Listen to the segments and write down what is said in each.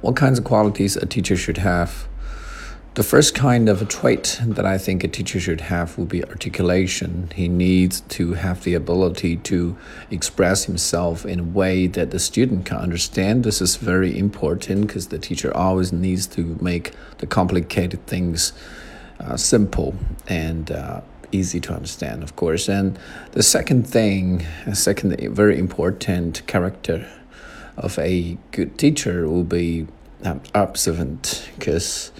what kinds of qualities a teacher should have. The first kind of a trait that I think a teacher should have would be articulation. He needs to have the ability to express himself in a way that the student can understand. This is very important because the teacher always needs to make the complicated things uh, simple and uh, easy to understand, of course. And the second thing, a second very important character of a good teacher will be um, observant because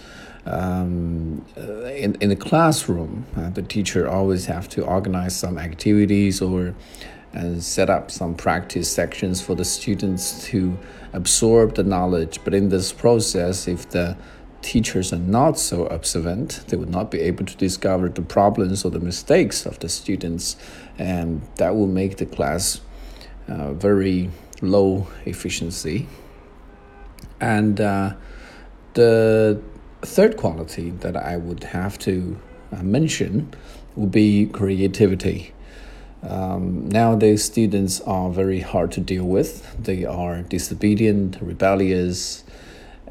um, uh, in, in the classroom, uh, the teacher always have to organize some activities or and set up some practice sections for the students to absorb the knowledge. But in this process, if the teachers are not so observant, they would not be able to discover the problems or the mistakes of the students, and that will make the class uh, very low efficiency. And uh, the third quality that I would have to uh, mention would be creativity. Um, nowadays, students are very hard to deal with. They are disobedient, rebellious,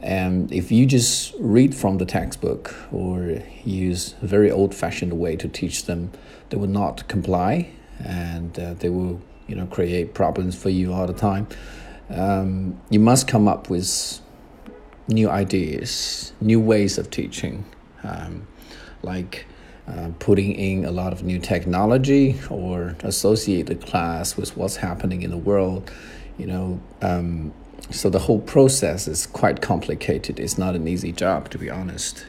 and if you just read from the textbook or use a very old fashioned way to teach them, they will not comply and uh, they will you know, create problems for you all the time. Um, you must come up with new ideas, new ways of teaching, um, like uh, putting in a lot of new technology or associate the class with what's happening in the world. You know, um, so the whole process is quite complicated. It's not an easy job, to be honest.